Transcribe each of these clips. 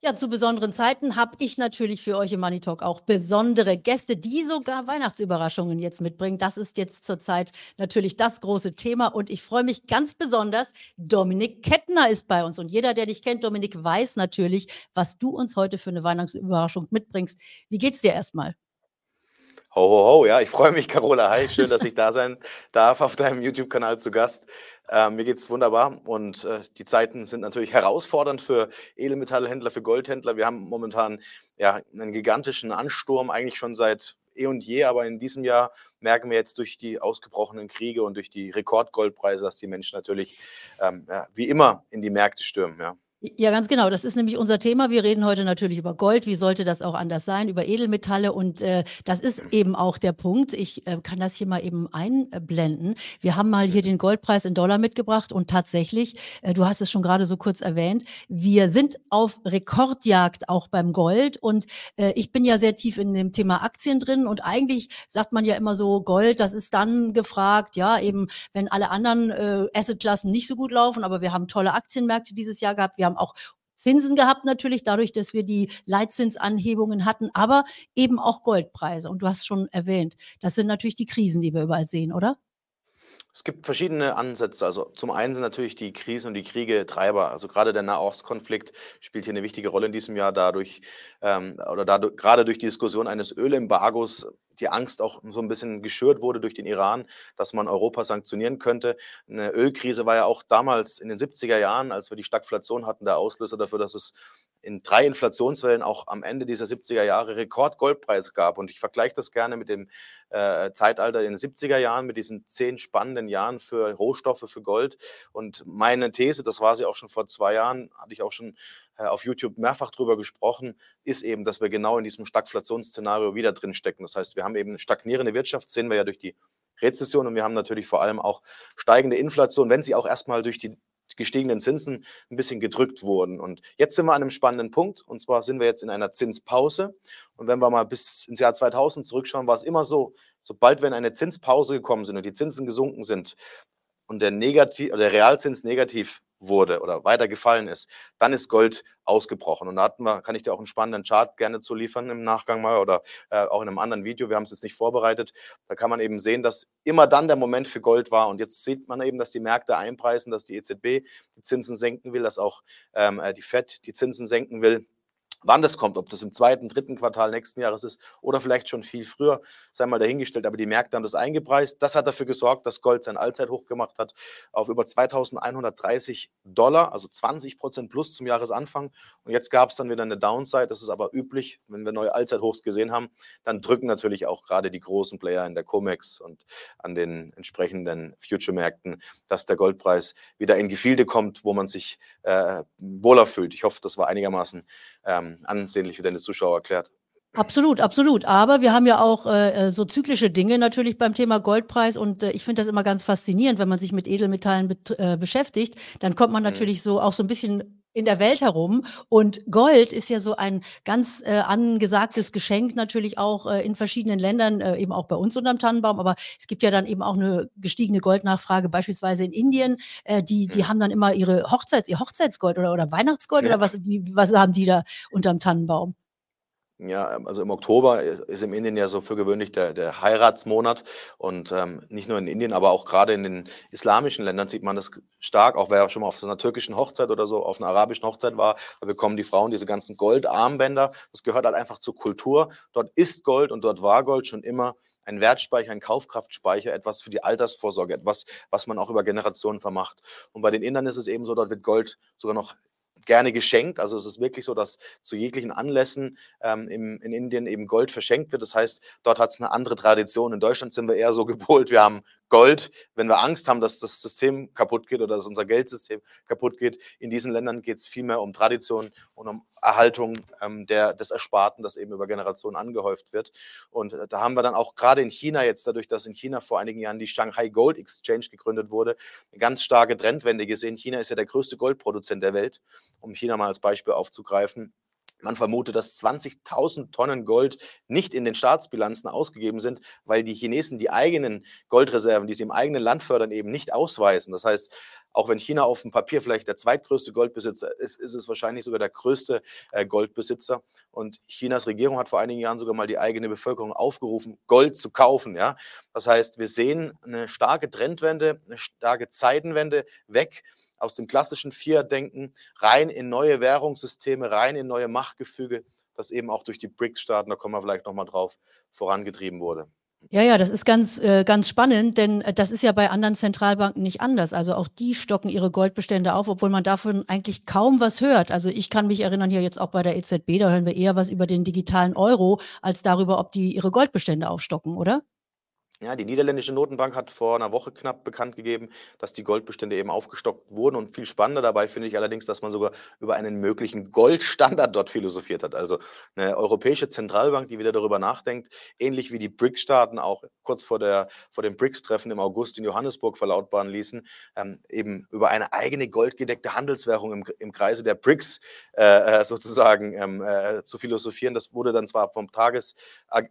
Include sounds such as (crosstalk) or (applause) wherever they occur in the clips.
Ja, zu besonderen Zeiten habe ich natürlich für euch im Money Talk auch besondere Gäste, die sogar Weihnachtsüberraschungen jetzt mitbringen. Das ist jetzt zurzeit natürlich das große Thema und ich freue mich ganz besonders. Dominik Kettner ist bei uns und jeder, der dich kennt, Dominik, weiß natürlich, was du uns heute für eine Weihnachtsüberraschung mitbringst. Wie geht's dir erstmal? Ho, ho, ho, ja, ich freue mich, Carola. Hi, schön, dass ich da sein darf auf deinem YouTube-Kanal zu Gast. Äh, mir geht es wunderbar und äh, die Zeiten sind natürlich herausfordernd für Edelmetallhändler, für Goldhändler. Wir haben momentan ja einen gigantischen Ansturm, eigentlich schon seit eh und je, aber in diesem Jahr merken wir jetzt durch die ausgebrochenen Kriege und durch die Rekordgoldpreise, dass die Menschen natürlich ähm, ja, wie immer in die Märkte stürmen. Ja. Ja, ganz genau. Das ist nämlich unser Thema. Wir reden heute natürlich über Gold. Wie sollte das auch anders sein? Über Edelmetalle. Und äh, das ist eben auch der Punkt. Ich äh, kann das hier mal eben einblenden. Wir haben mal hier den Goldpreis in Dollar mitgebracht. Und tatsächlich, äh, du hast es schon gerade so kurz erwähnt, wir sind auf Rekordjagd auch beim Gold. Und äh, ich bin ja sehr tief in dem Thema Aktien drin. Und eigentlich sagt man ja immer so, Gold, das ist dann gefragt, ja, eben, wenn alle anderen äh, Assetklassen nicht so gut laufen. Aber wir haben tolle Aktienmärkte dieses Jahr gehabt. Wir haben auch Zinsen gehabt natürlich, dadurch, dass wir die Leitzinsanhebungen hatten, aber eben auch Goldpreise. Und du hast schon erwähnt, das sind natürlich die Krisen, die wir überall sehen, oder? Es gibt verschiedene Ansätze. Also zum einen sind natürlich die Krisen und die Kriege Treiber. Also gerade der Nahostkonflikt spielt hier eine wichtige Rolle in diesem Jahr dadurch ähm, oder dadurch, gerade durch die Diskussion eines Ölembargos die Angst auch so ein bisschen geschürt wurde durch den Iran, dass man Europa sanktionieren könnte. Eine Ölkrise war ja auch damals in den 70er Jahren, als wir die Stagflation hatten, der Auslöser dafür, dass es in drei Inflationswellen auch am Ende dieser 70er Jahre Rekordgoldpreis gab. Und ich vergleiche das gerne mit dem äh, Zeitalter in den 70er Jahren, mit diesen zehn spannenden Jahren für Rohstoffe, für Gold. Und meine These, das war sie auch schon vor zwei Jahren, hatte ich auch schon auf YouTube mehrfach drüber gesprochen, ist eben, dass wir genau in diesem Stagflationsszenario wieder drin stecken. Das heißt, wir haben eben stagnierende Wirtschaft, sehen wir ja durch die Rezession und wir haben natürlich vor allem auch steigende Inflation, wenn sie auch erstmal durch die gestiegenen Zinsen ein bisschen gedrückt wurden. Und jetzt sind wir an einem spannenden Punkt. Und zwar sind wir jetzt in einer Zinspause. Und wenn wir mal bis ins Jahr 2000 zurückschauen, war es immer so, sobald wir in eine Zinspause gekommen sind und die Zinsen gesunken sind und der, Negativ, der Realzins negativ wurde oder weiter gefallen ist, dann ist Gold ausgebrochen. Und da hatten wir, kann ich dir auch einen spannenden Chart gerne zu liefern im Nachgang mal oder äh, auch in einem anderen Video. Wir haben es jetzt nicht vorbereitet. Da kann man eben sehen, dass immer dann der Moment für Gold war. Und jetzt sieht man eben, dass die Märkte einpreisen, dass die EZB die Zinsen senken will, dass auch ähm, äh, die FED die Zinsen senken will. Wann das kommt, ob das im zweiten, dritten Quartal nächsten Jahres ist oder vielleicht schon viel früher, sei mal dahingestellt. Aber die Märkte haben das eingepreist. Das hat dafür gesorgt, dass Gold sein Allzeithoch gemacht hat auf über 2130 Dollar, also 20 Prozent plus zum Jahresanfang. Und jetzt gab es dann wieder eine Downside. Das ist aber üblich, wenn wir neue Allzeithochs gesehen haben. Dann drücken natürlich auch gerade die großen Player in der COMEX und an den entsprechenden Future-Märkten, dass der Goldpreis wieder in Gefilde kommt, wo man sich äh, wohler fühlt. Ich hoffe, das war einigermaßen ähm, ansehnlich für deine Zuschauer erklärt. Absolut, absolut. Aber wir haben ja auch äh, äh, so zyklische Dinge natürlich beim Thema Goldpreis und äh, ich finde das immer ganz faszinierend, wenn man sich mit Edelmetallen äh, beschäftigt, dann kommt man mhm. natürlich so auch so ein bisschen in der Welt herum. Und Gold ist ja so ein ganz äh, angesagtes Geschenk natürlich auch äh, in verschiedenen Ländern, äh, eben auch bei uns unterm Tannenbaum. Aber es gibt ja dann eben auch eine gestiegene Goldnachfrage, beispielsweise in Indien. Äh, die, die mhm. haben dann immer ihre Hochzeits, ihr Hochzeitsgold oder, oder Weihnachtsgold ja. oder was, wie, was haben die da unterm Tannenbaum? Ja, also im Oktober ist im Indien ja so für gewöhnlich der, der Heiratsmonat und ähm, nicht nur in Indien, aber auch gerade in den islamischen Ländern sieht man das stark. Auch wer schon mal auf so einer türkischen Hochzeit oder so auf einer arabischen Hochzeit war, da bekommen die Frauen diese ganzen Goldarmbänder. Das gehört halt einfach zur Kultur. Dort ist Gold und dort war Gold schon immer ein Wertspeicher, ein Kaufkraftspeicher, etwas für die Altersvorsorge, etwas, was man auch über Generationen vermacht. Und bei den Indern ist es eben so, dort wird Gold sogar noch gerne geschenkt. Also es ist wirklich so, dass zu jeglichen Anlässen ähm, im, in Indien eben Gold verschenkt wird. Das heißt, dort hat es eine andere Tradition. In Deutschland sind wir eher so (laughs) gepolt, wir haben Gold, wenn wir Angst haben, dass das System kaputt geht oder dass unser Geldsystem kaputt geht. In diesen Ländern geht es vielmehr um Tradition und um Erhaltung ähm, der, des Ersparten, das eben über Generationen angehäuft wird. Und äh, da haben wir dann auch gerade in China jetzt, dadurch, dass in China vor einigen Jahren die Shanghai Gold Exchange gegründet wurde, eine ganz starke Trendwende gesehen. China ist ja der größte Goldproduzent der Welt, um China mal als Beispiel aufzugreifen Man vermutet, dass 20.000 Tonnen Gold nicht in den Staatsbilanzen ausgegeben sind, weil die Chinesen die eigenen Goldreserven, die sie im eigenen Land fördern, eben nicht ausweisen. Das heißt, auch wenn China auf dem Papier vielleicht der zweitgrößte Goldbesitzer ist, ist es wahrscheinlich sogar der größte äh, Goldbesitzer. Und Chinas Regierung hat vor einigen Jahren sogar mal die eigene Bevölkerung aufgerufen, Gold zu kaufen. Ja? Das heißt, wir sehen eine starke Trendwende, eine starke Zeitenwende weg aus dem klassischen Fiat-Denken rein in neue Währungssysteme, rein in neue Machtgefüge, das eben auch durch die BRICS-Staaten, da kommen wir vielleicht nochmal drauf, vorangetrieben wurde. Ja, ja, das ist ganz, äh, ganz spannend, denn äh, das ist ja bei anderen Zentralbanken nicht anders. Also auch die stocken ihre Goldbestände auf, obwohl man davon eigentlich kaum was hört. Also ich kann mich erinnern, hier jetzt auch bei der EZB, da hören wir eher was über den digitalen Euro als darüber, ob die ihre Goldbestände aufstocken, oder? Ja, die niederländische Notenbank hat vor einer Woche knapp bekannt gegeben, dass die Goldbestände eben aufgestockt wurden. Und viel spannender dabei finde ich allerdings, dass man sogar über einen möglichen Goldstandard dort philosophiert hat. Also eine europäische Zentralbank, die wieder darüber nachdenkt, ähnlich wie die BRICS-Staaten auch kurz vor, der, vor dem BRICS-Treffen im August in Johannesburg verlautbaren ließen, ähm, eben über eine eigene goldgedeckte Handelswährung im, im Kreise der BRICS äh, äh sozusagen ähm, äh, zu philosophieren. Das wurde dann zwar vom Tages-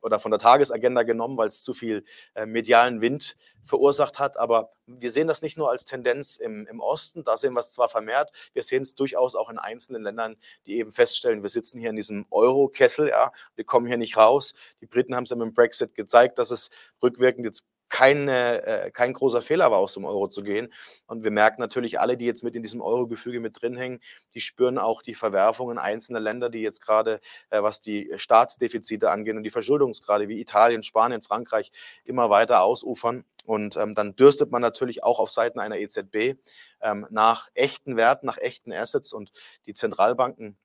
oder von der Tagesagenda genommen, weil es zu viel medialen Wind verursacht hat. Aber wir sehen das nicht nur als Tendenz im, im Osten, da sehen wir es zwar vermehrt, wir sehen es durchaus auch in einzelnen Ländern, die eben feststellen, wir sitzen hier in diesem Euro-Kessel, ja, wir kommen hier nicht raus. Die Briten haben es ja mit dem Brexit gezeigt, dass es rückwirkend jetzt keine, äh, kein großer Fehler war, aus dem Euro zu gehen. Und wir merken natürlich alle, die jetzt mit in diesem Euro-Gefüge mit drin hängen, die spüren auch die Verwerfungen einzelner Länder, die jetzt gerade, äh, was die Staatsdefizite angehen und die Verschuldungsgrade wie Italien, Spanien, Frankreich immer weiter ausufern. Und ähm, dann dürstet man natürlich auch auf Seiten einer EZB ähm, nach echten Werten, nach echten Assets. Und die Zentralbanken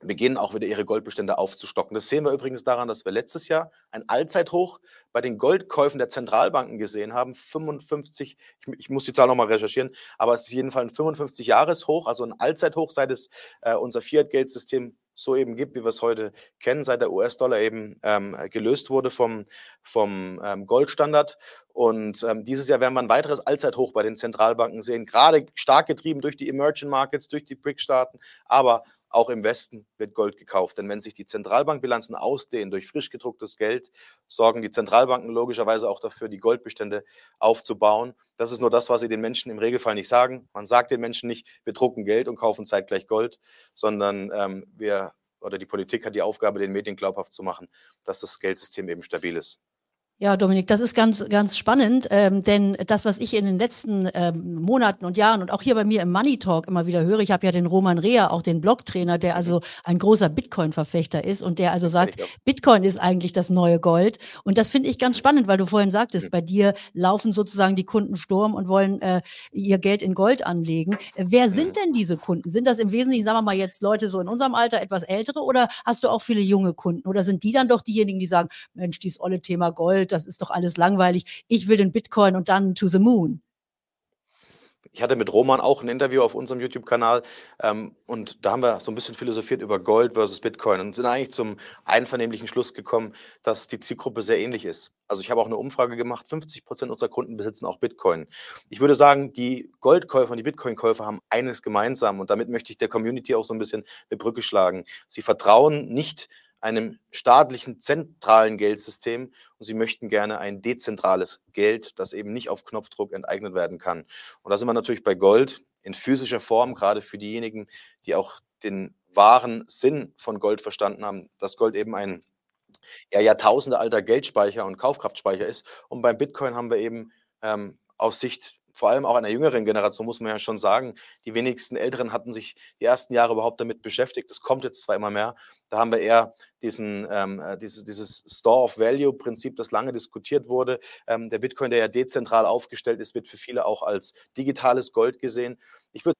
beginnen auch wieder ihre Goldbestände aufzustocken. Das sehen wir übrigens daran, dass wir letztes Jahr ein Allzeithoch bei den Goldkäufen der Zentralbanken gesehen haben. 55, ich, ich muss die Zahl nochmal recherchieren, aber es ist jedenfalls ein 55-Jahres-Hoch, also ein Allzeithoch, seit es äh, unser Fiat-Geldsystem so eben gibt, wie wir es heute kennen, seit der US-Dollar eben ähm, gelöst wurde vom, vom ähm, Goldstandard. Und ähm, dieses Jahr werden wir ein weiteres Allzeithoch bei den Zentralbanken sehen, gerade stark getrieben durch die Emerging Markets, durch die BRIC-Staaten, aber auch im Westen wird Gold gekauft. Denn wenn sich die Zentralbankbilanzen ausdehnen durch frisch gedrucktes Geld, sorgen die Zentralbanken logischerweise auch dafür, die Goldbestände aufzubauen. Das ist nur das, was sie den Menschen im Regelfall nicht sagen. Man sagt den Menschen nicht, wir drucken Geld und kaufen zeitgleich Gold, sondern ähm, wir oder die Politik hat die Aufgabe, den Medien glaubhaft zu machen, dass das Geldsystem eben stabil ist. Ja, Dominik, das ist ganz, ganz spannend, ähm, denn das, was ich in den letzten ähm, Monaten und Jahren und auch hier bei mir im Money Talk immer wieder höre, ich habe ja den Roman Rea, auch den Blogtrainer, der also ein großer Bitcoin-Verfechter ist und der also sagt, Bitcoin ist eigentlich das neue Gold. Und das finde ich ganz spannend, weil du vorhin sagtest, bei dir laufen sozusagen die Kunden Sturm und wollen äh, ihr Geld in Gold anlegen. Wer sind denn diese Kunden? Sind das im Wesentlichen, sagen wir mal jetzt Leute so in unserem Alter, etwas ältere oder hast du auch viele junge Kunden? Oder sind die dann doch diejenigen, die sagen, Mensch, dieses olle Thema Gold, das ist doch alles langweilig. Ich will den Bitcoin und dann to the moon. Ich hatte mit Roman auch ein Interview auf unserem YouTube-Kanal ähm, und da haben wir so ein bisschen philosophiert über Gold versus Bitcoin und sind eigentlich zum einvernehmlichen Schluss gekommen, dass die Zielgruppe sehr ähnlich ist. Also ich habe auch eine Umfrage gemacht, 50 Prozent unserer Kunden besitzen auch Bitcoin. Ich würde sagen, die Goldkäufer und die Bitcoin-Käufer haben eines gemeinsam und damit möchte ich der Community auch so ein bisschen eine Brücke schlagen. Sie vertrauen nicht einem staatlichen zentralen Geldsystem und sie möchten gerne ein dezentrales Geld, das eben nicht auf Knopfdruck enteignet werden kann. Und da sind wir natürlich bei Gold in physischer Form, gerade für diejenigen, die auch den wahren Sinn von Gold verstanden haben, dass Gold eben ein ja, Jahrtausende Geldspeicher und Kaufkraftspeicher ist. Und beim Bitcoin haben wir eben ähm, aus Sicht vor allem auch einer jüngeren Generation, muss man ja schon sagen, die wenigsten Älteren hatten sich die ersten Jahre überhaupt damit beschäftigt. Das kommt jetzt zwar immer mehr. Da haben wir eher diesen, ähm, äh, dieses, dieses Store of Value-Prinzip, das lange diskutiert wurde. Ähm, der Bitcoin, der ja dezentral aufgestellt ist, wird für viele auch als digitales Gold gesehen. Ich würde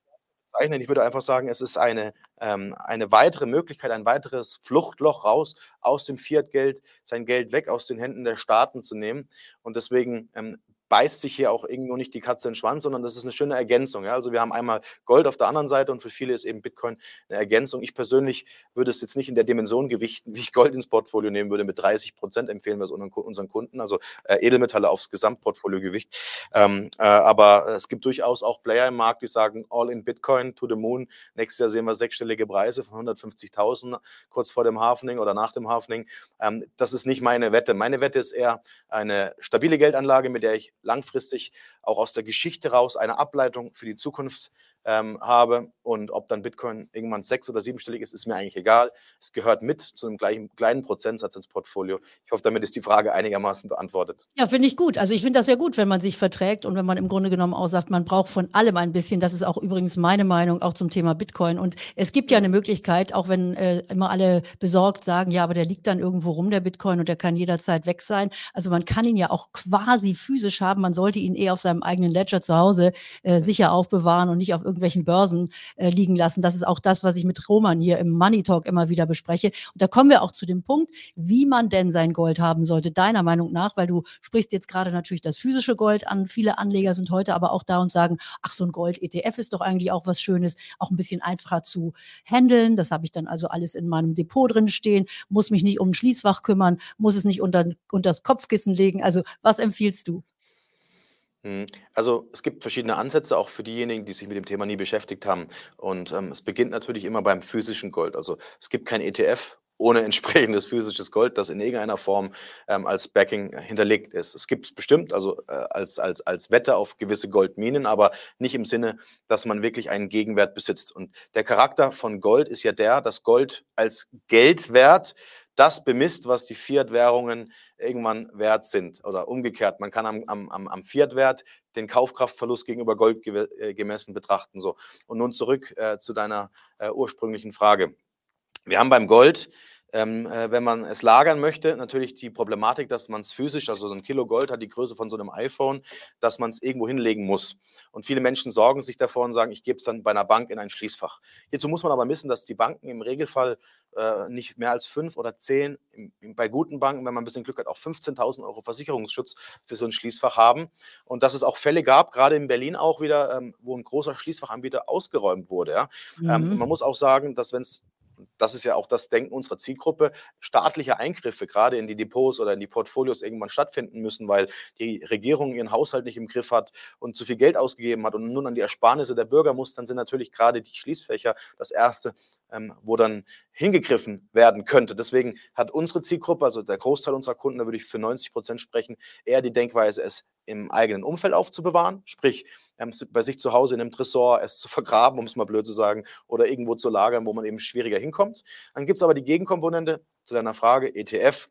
ich würde einfach sagen, es ist eine, ähm, eine weitere Möglichkeit, ein weiteres Fluchtloch raus aus dem Fiat-Geld, sein Geld weg aus den Händen der Staaten zu nehmen. Und deswegen ähm, beißt sich hier auch irgendwo nicht die Katze in den Schwanz, sondern das ist eine schöne Ergänzung. Ja? Also wir haben einmal Gold auf der anderen Seite und für viele ist eben Bitcoin eine Ergänzung. Ich persönlich würde es jetzt nicht in der Dimension gewichten, wie ich Gold ins Portfolio nehmen würde. Mit 30 Prozent empfehlen wir es unseren Kunden, also äh, Edelmetalle aufs Gesamtportfoliogewicht. Ähm, äh, aber es gibt durchaus auch Player im Markt, die sagen, all in Bitcoin to the moon. Nächstes Jahr sehen wir sechsstellige Preise von 150.000 kurz vor dem Hafening oder nach dem Hafening. Ähm, das ist nicht meine Wette. Meine Wette ist eher eine stabile Geldanlage, mit der ich langfristig auch aus der Geschichte raus eine Ableitung für die Zukunft ähm, habe. Und ob dann Bitcoin irgendwann sechs- oder siebenstellig ist, ist mir eigentlich egal. Es gehört mit zu einem gleichen, kleinen Prozentsatz ins Portfolio. Ich hoffe, damit ist die Frage einigermaßen beantwortet. Ja, finde ich gut. Also ich finde das ja gut, wenn man sich verträgt und wenn man im Grunde genommen auch sagt, man braucht von allem ein bisschen. Das ist auch übrigens meine Meinung auch zum Thema Bitcoin. Und es gibt ja eine Möglichkeit, auch wenn äh, immer alle besorgt sagen, ja, aber der liegt dann irgendwo rum, der Bitcoin, und der kann jederzeit weg sein. Also man kann ihn ja auch quasi physisch haben. Man sollte ihn eher auf seinem eigenen Ledger zu Hause äh, sicher aufbewahren und nicht auf irgendwelchen Börsen äh, liegen lassen. Das ist auch das, was ich mit Roman hier im Money Talk immer wieder bespreche. Und da kommen wir auch zu dem Punkt, wie man denn sein Gold haben sollte, deiner Meinung nach, weil du sprichst jetzt gerade natürlich das physische Gold an. Viele Anleger sind heute aber auch da und sagen, ach, so ein Gold-ETF ist doch eigentlich auch was Schönes, auch ein bisschen einfacher zu handeln. Das habe ich dann also alles in meinem Depot drin stehen, muss mich nicht um ein Schließfach kümmern, muss es nicht unter, unter das Kopfkissen legen. Also was empfiehlst du? Mhm. Also es gibt verschiedene Ansätze, auch für diejenigen, die sich mit dem Thema nie beschäftigt haben. Und ähm, es beginnt natürlich immer beim physischen Gold. Also es gibt kein ETF ohne (laughs) entsprechendes physisches Gold, das in irgendeiner Form ähm, als Backing hinterlegt ist. Es gibt es bestimmt, also äh, als, als, als Wette auf gewisse Goldminen, aber nicht im Sinne, dass man wirklich einen Gegenwert besitzt. Und der Charakter von Gold ist ja der, dass Gold als Geldwert das bemisst, was die Fiat-Währungen irgendwann wert sind. Oder umgekehrt, man kann am, am, am Fiat-Wert den Kaufkraftverlust gegenüber Gold äh, gemessen betrachten. So. Und nun zurück äh, zu deiner äh, ursprünglichen Frage. Wir haben beim Gold ähm, äh, wenn man es lagern möchte, natürlich die Problematik, dass man es physisch, also so ein Kilo Gold hat die Größe von so einem iPhone, dass man es irgendwo hinlegen muss. Und viele Menschen sorgen sich davor und sagen, ich gebe es dann bei einer Bank in ein Schließfach. Hierzu muss man aber wissen, dass die Banken im Regelfall äh, nicht mehr als fünf oder zehn, im, bei guten Banken, wenn man ein bisschen Glück hat, auch 15.000 Euro Versicherungsschutz für so ein Schließfach haben. Und dass es auch Fälle gab, gerade in Berlin auch wieder, ähm, wo ein großer Schließfachanbieter ausgeräumt wurde. Ja? Ähm, mhm. Ähm, man muss auch sagen, dass wenn es das ist ja auch das Denken unserer Zielgruppe, staatliche Eingriffe gerade in die Depots oder in die Portfolios irgendwann stattfinden müssen, weil die Regierung ihren Haushalt nicht im Griff hat und zu viel Geld ausgegeben hat und nun an die Ersparnisse der Bürger muss, dann sind natürlich gerade die Schließfächer das Erste, ähm, wo dann hingegriffen werden könnte. Deswegen hat unsere Zielgruppe, also der Großteil unserer Kunden, da würde ich für 90 Prozent sprechen, eher die Denkweise, es im eigenen Umfeld aufzubewahren, sprich ähm, bei sich zu Hause in einem Tresor es zu (laughs) vergraben, um es mal blöd zu sagen, oder irgendwo zu lagern, wo man eben schwieriger hinkommt. Dann gibt es aber die Gegenkomponente zu deiner Frage, ETF,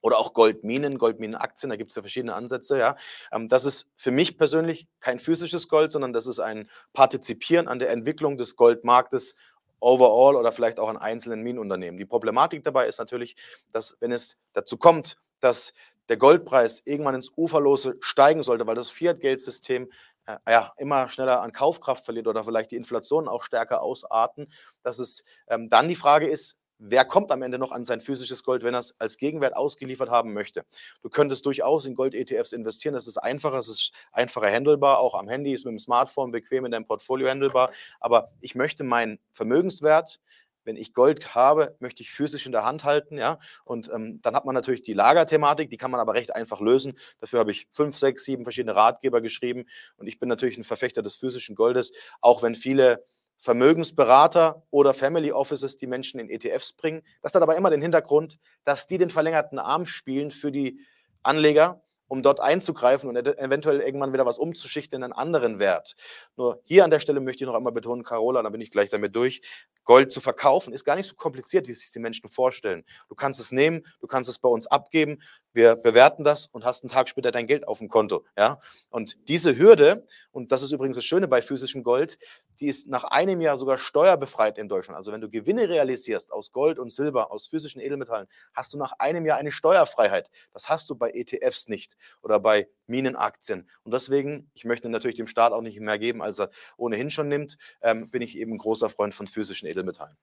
oder auch Goldminen, Goldminenaktien, da gibt es ja verschiedene Ansätze. Ja. Ähm, das ist für mich persönlich kein physisches Gold, sondern das ist ein Partizipieren an der Entwicklung des Goldmarktes overall oder vielleicht auch an einzelnen Minenunternehmen. Die Problematik dabei ist natürlich, dass wenn es dazu kommt, dass der Goldpreis irgendwann ins Uferlose steigen sollte, weil das Fiat-Geldsystem äh, ja, immer schneller an Kaufkraft verliert oder vielleicht die Inflation auch stärker ausarten, dass es ähm, dann die Frage ist, wer kommt am Ende noch an sein physisches Gold, wenn er es als Gegenwert ausgeliefert haben möchte. Du könntest durchaus in Gold-ETFs investieren, das ist einfacher, es ist einfacher handelbar, auch am Handy ist mit dem Smartphone bequem in deinem Portfolio handelbar, aber ich möchte meinen Vermögenswert wenn ich Gold habe, möchte ich physisch in der Hand halten, ja. Und ähm, dann hat man natürlich die Lagerthematik, die kann man aber recht einfach lösen. Dafür habe ich fünf, sechs, sieben verschiedene Ratgeber geschrieben. Und ich bin natürlich ein Verfechter des physischen Goldes, auch wenn viele Vermögensberater oder Family Offices die Menschen in ETFs bringen. Das hat aber immer den Hintergrund, dass die den verlängerten Arm spielen für die Anleger, um dort einzugreifen und eventuell irgendwann wieder was umzuschichten in einen anderen Wert. Nur hier an der Stelle möchte ich noch einmal betonen, Carola, da bin ich gleich damit durch. Gold zu verkaufen ist gar nicht so kompliziert, wie es sich die Menschen vorstellen. Du kannst es nehmen, du kannst es bei uns abgeben, wir bewerten das und hast einen Tag später dein Geld auf dem Konto. Ja? Und diese Hürde, und das ist übrigens das Schöne bei physischem Gold, die ist nach einem Jahr sogar steuerbefreit in Deutschland. Also wenn du Gewinne realisierst aus Gold und Silber, aus physischen Edelmetallen, hast du nach einem Jahr eine Steuerfreiheit. Das hast du bei ETFs nicht oder bei Minenaktien. Und deswegen, ich möchte natürlich dem Staat auch nicht mehr geben, als er ohnehin schon nimmt, ähm, bin ich eben großer Freund von physischen Edelmetallen.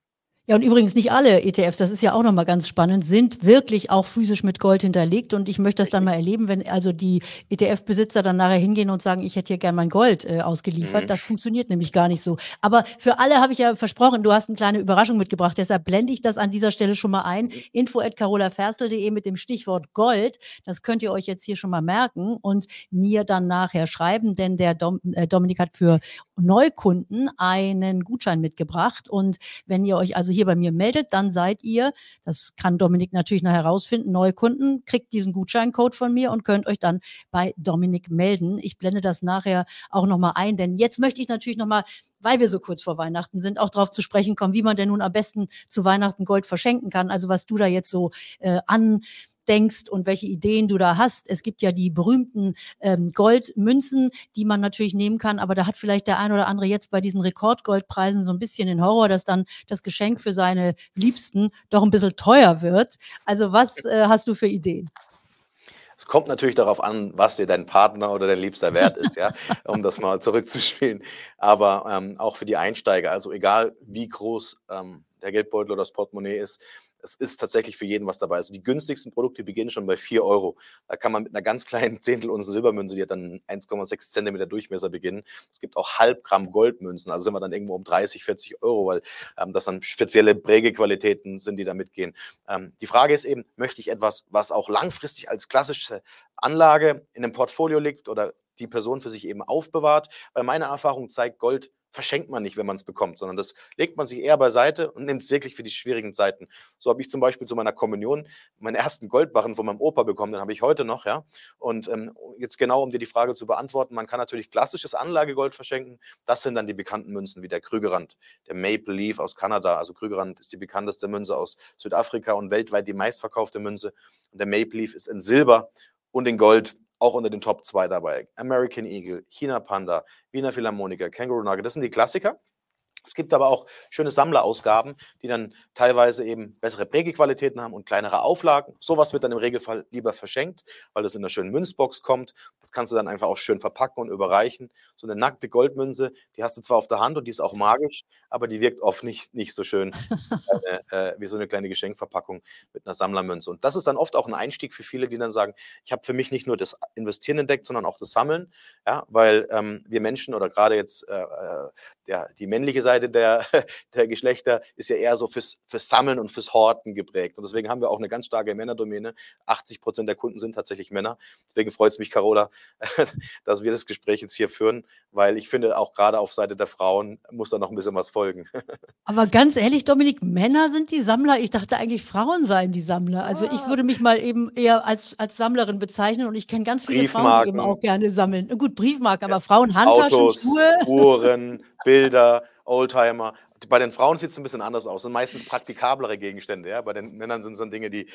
Ja, und übrigens nicht alle ETFs, das ist ja auch nochmal ganz spannend, sind wirklich auch physisch mit Gold hinterlegt. Und ich möchte das dann mal erleben, wenn also die ETF-Besitzer dann nachher hingehen und sagen, ich hätte hier gern mein Gold äh, ausgeliefert. Mhm. Das funktioniert nämlich gar nicht so. Aber für alle habe ich ja versprochen, du hast eine kleine Überraschung mitgebracht. Deshalb blende ich das an dieser Stelle schon mal ein. Info at carolaferstel.de mit dem Stichwort Gold. Das könnt ihr euch jetzt hier schon mal merken und mir dann nachher schreiben, denn der Dom, äh, Dominik hat für Neukunden einen Gutschein mitgebracht. Und wenn ihr euch also hier bei mir meldet, dann seid ihr, das kann Dominik natürlich noch herausfinden, neue Kunden, kriegt diesen Gutscheincode von mir und könnt euch dann bei Dominik melden. Ich blende das nachher auch nochmal ein, denn jetzt möchte ich natürlich nochmal weil wir so kurz vor Weihnachten sind, auch darauf zu sprechen kommen, wie man denn nun am besten zu Weihnachten Gold verschenken kann. Also was du da jetzt so äh, an denkst und welche Ideen du da hast. Es gibt ja die berühmten ähm, Goldmünzen, die man natürlich nehmen kann, aber da hat vielleicht der ein oder andere jetzt bei diesen Rekordgoldpreisen so ein bisschen den Horror, dass dann das Geschenk für seine Liebsten doch ein bisschen teuer wird. Also was äh, hast du für Ideen? Es kommt natürlich darauf an, was dir dein Partner oder dein Liebster wert ist, ja, (laughs) um das mal zurückzuspielen. Aber ähm, auch für die Einsteiger, also egal wie groß ähm, der Geldbeutel oder das Portemonnaie ist, es ist tatsächlich für jeden was dabei. Also die günstigsten Produkte beginnen schon bei 4 Euro. Da kann man mit einer ganz (laughs) kleinen Zehntel Unze Silbermünze, die hat dann 1,6 Zentimeter Durchmesser beginnen. Es gibt auch Halbgramm Goldmünzen, also sind wir dann irgendwo um 30, 40 Euro, weil ähm, das dann spezielle Prägequalitäten sind, die da mitgehen. Ähm, die Frage ist eben, möchte ich etwas, was auch langfristig als klassische Anlage in einem Portfolio liegt oder die Person für sich eben aufbewahrt? Weil meine Erfahrung zeigt, Gold verschenkt man nicht, wenn man es bekommt, sondern das legt man sich eher beiseite und nimmt es wirklich für die schwierigen Zeiten. So habe ich zum Beispiel zu meiner Kommunion meinen ersten Goldbarren von meinem Opa bekommen, den habe ich heute noch, ja. Und ähm, jetzt genau, um dir die Frage zu beantworten, man kann natürlich klassisches Anlagegold verschenken. Das sind dann die bekannten Münzen wie der Krügerrand, der Maple Leaf aus Kanada. Also Krügerrand ist die bekannteste Münze aus Südafrika und weltweit die meistverkaufte Münze. Und der Maple Leaf ist in Silber und in Gold auch unter den Top 2 dabei. American Eagle, China Panda, Wiener Philharmoniker, Kangaroo Nugget, das sind die Klassiker. Es gibt aber auch schöne Sammlerausgaben, die dann teilweise eben bessere Prägequalitäten haben und kleinere Auflagen. Sowas wird dann im Regelfall lieber verschenkt, weil das in einer schönen Münzbox kommt. Das kannst du dann einfach auch schön verpacken und überreichen. So eine nackte Goldmünze, die hast du zwar auf der Hand und die ist auch magisch, aber die wirkt oft nicht, nicht so schön äh, äh, wie so eine kleine Geschenkverpackung mit einer Sammlermünze. Und das ist dann oft auch ein Einstieg für viele, die dann sagen, ich habe für mich nicht nur das Investieren entdeckt, sondern auch das Sammeln. Ja, weil ähm, wir Menschen oder gerade jetzt äh, äh ja, die männliche Seite der, (laughs) der Geschlechter ist ja eher so fürs, fürs Sammeln und fürs Horten geprägt. Und deswegen haben wir auch eine ganz starke Männerdomäne. 80 Prozent der Kunden sind tatsächlich Männer. Deswegen freut es mich, Carola, (laughs) dass wir das Gespräch jetzt hier führen, weil ich finde, auch gerade auf Seite der Frauen muss da noch ein bisschen was folgen. (laughs) Aber ganz ehrlich, Dominik, Männer sind die Sammler. Ich dachte eigentlich, Frauen seien die Sammler. Also ich ah. würde mich mal eben eher als, als Sammlerin bezeichnen und ich kenne ganz viele Frauen, die eben auch gerne sammeln. Gut, Briefmarken, aber Frauen, Handtaschen, Autos, Schuhe. Uhren, Bilder, Oldtimer. Bei den Frauen sieht es ein bisschen anders aus. Sind meistens praktikablere Gegenstände. Ja? Bei den Männern sind es dann Dinge, die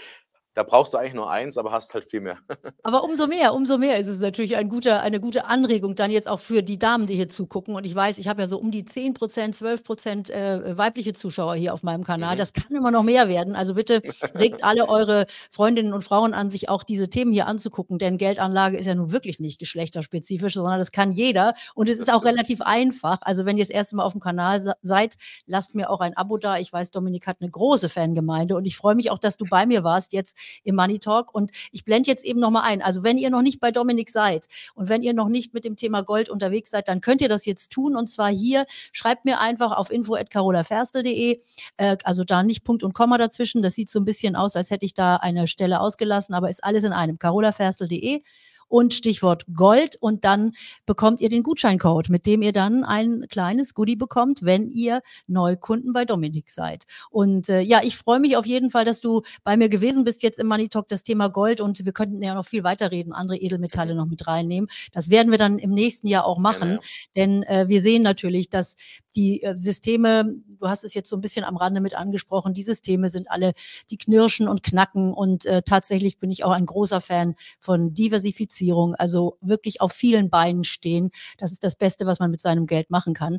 da brauchst du eigentlich nur eins, aber hast halt viel mehr. (laughs) aber umso mehr, umso mehr ist es natürlich ein guter, eine gute Anregung dann jetzt auch für die Damen, die hier zugucken. Und ich weiß, ich habe ja so um die 10 Prozent, 12 Prozent äh, weibliche Zuschauer hier auf meinem Kanal. Mhm. Das kann immer noch mehr werden. Also bitte regt (laughs) alle eure Freundinnen und Frauen an, sich auch diese Themen hier anzugucken. Denn Geldanlage ist ja nun wirklich nicht geschlechterspezifisch, sondern das kann jeder. Und es ist auch relativ einfach. Also wenn ihr das erste Mal auf dem Kanal seid, lasst mir auch ein Abo da. Ich weiß, Dominik hat eine große Fangemeinde und ich freue mich auch, dass du bei mir warst jetzt im Money Talk. Und ich blende jetzt eben nochmal ein. Also wenn ihr noch nicht bei Dominik seid und wenn ihr noch nicht mit dem Thema Gold unterwegs seid, dann könnt ihr das jetzt tun. Und zwar hier, schreibt mir einfach auf info.carolaferstel.de, äh, also da nicht Punkt und Komma dazwischen. Das sieht so ein bisschen aus, als hätte ich da eine Stelle ausgelassen, aber ist alles in einem. carolaferstel.de und Stichwort Gold und dann bekommt ihr den Gutscheincode, mit dem ihr dann ein kleines Goodie bekommt, wenn ihr Neukunden bei Dominik seid. Und äh, ja, ich freue mich auf jeden Fall, dass du bei mir gewesen bist jetzt im Money Talk, das Thema Gold und wir könnten ja noch viel weiterreden, andere Edelmetalle noch mit reinnehmen. Das werden wir dann im nächsten Jahr auch machen, ja. denn äh, wir sehen natürlich, dass die äh, Systeme, du hast es jetzt so ein bisschen am Rande mit angesprochen, die Systeme sind alle, die knirschen und knacken und äh, tatsächlich bin ich auch ein großer Fan von Diversifizierung Diversifizierung, also wirklich auf vielen Beinen stehen. Das ist das Beste, was man mit seinem Geld machen kann.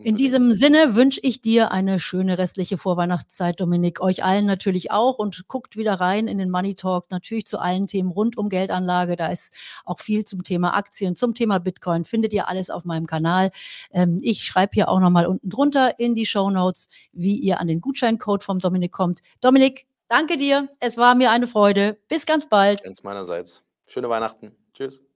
In diesem Sinne wünsche ich dir eine schöne restliche Vorweihnachtszeit, Dominik. Euch allen natürlich auch und guckt wieder rein in den Money Talk, natürlich zu allen Themen rund um Geldanlage. Da ist auch viel zum Thema Aktien, zum Thema Bitcoin. Findet ihr alles auf meinem Kanal. Ähm, ich schreibe hier auch nochmal unten drunter in die Show Notes, wie ihr an den Gutscheincode vom Dominik kommt. Dominik, danke dir. Es war mir eine Freude. Bis ganz bald. Ganz meinerseits. Schöne Weihnachten. Tschüss.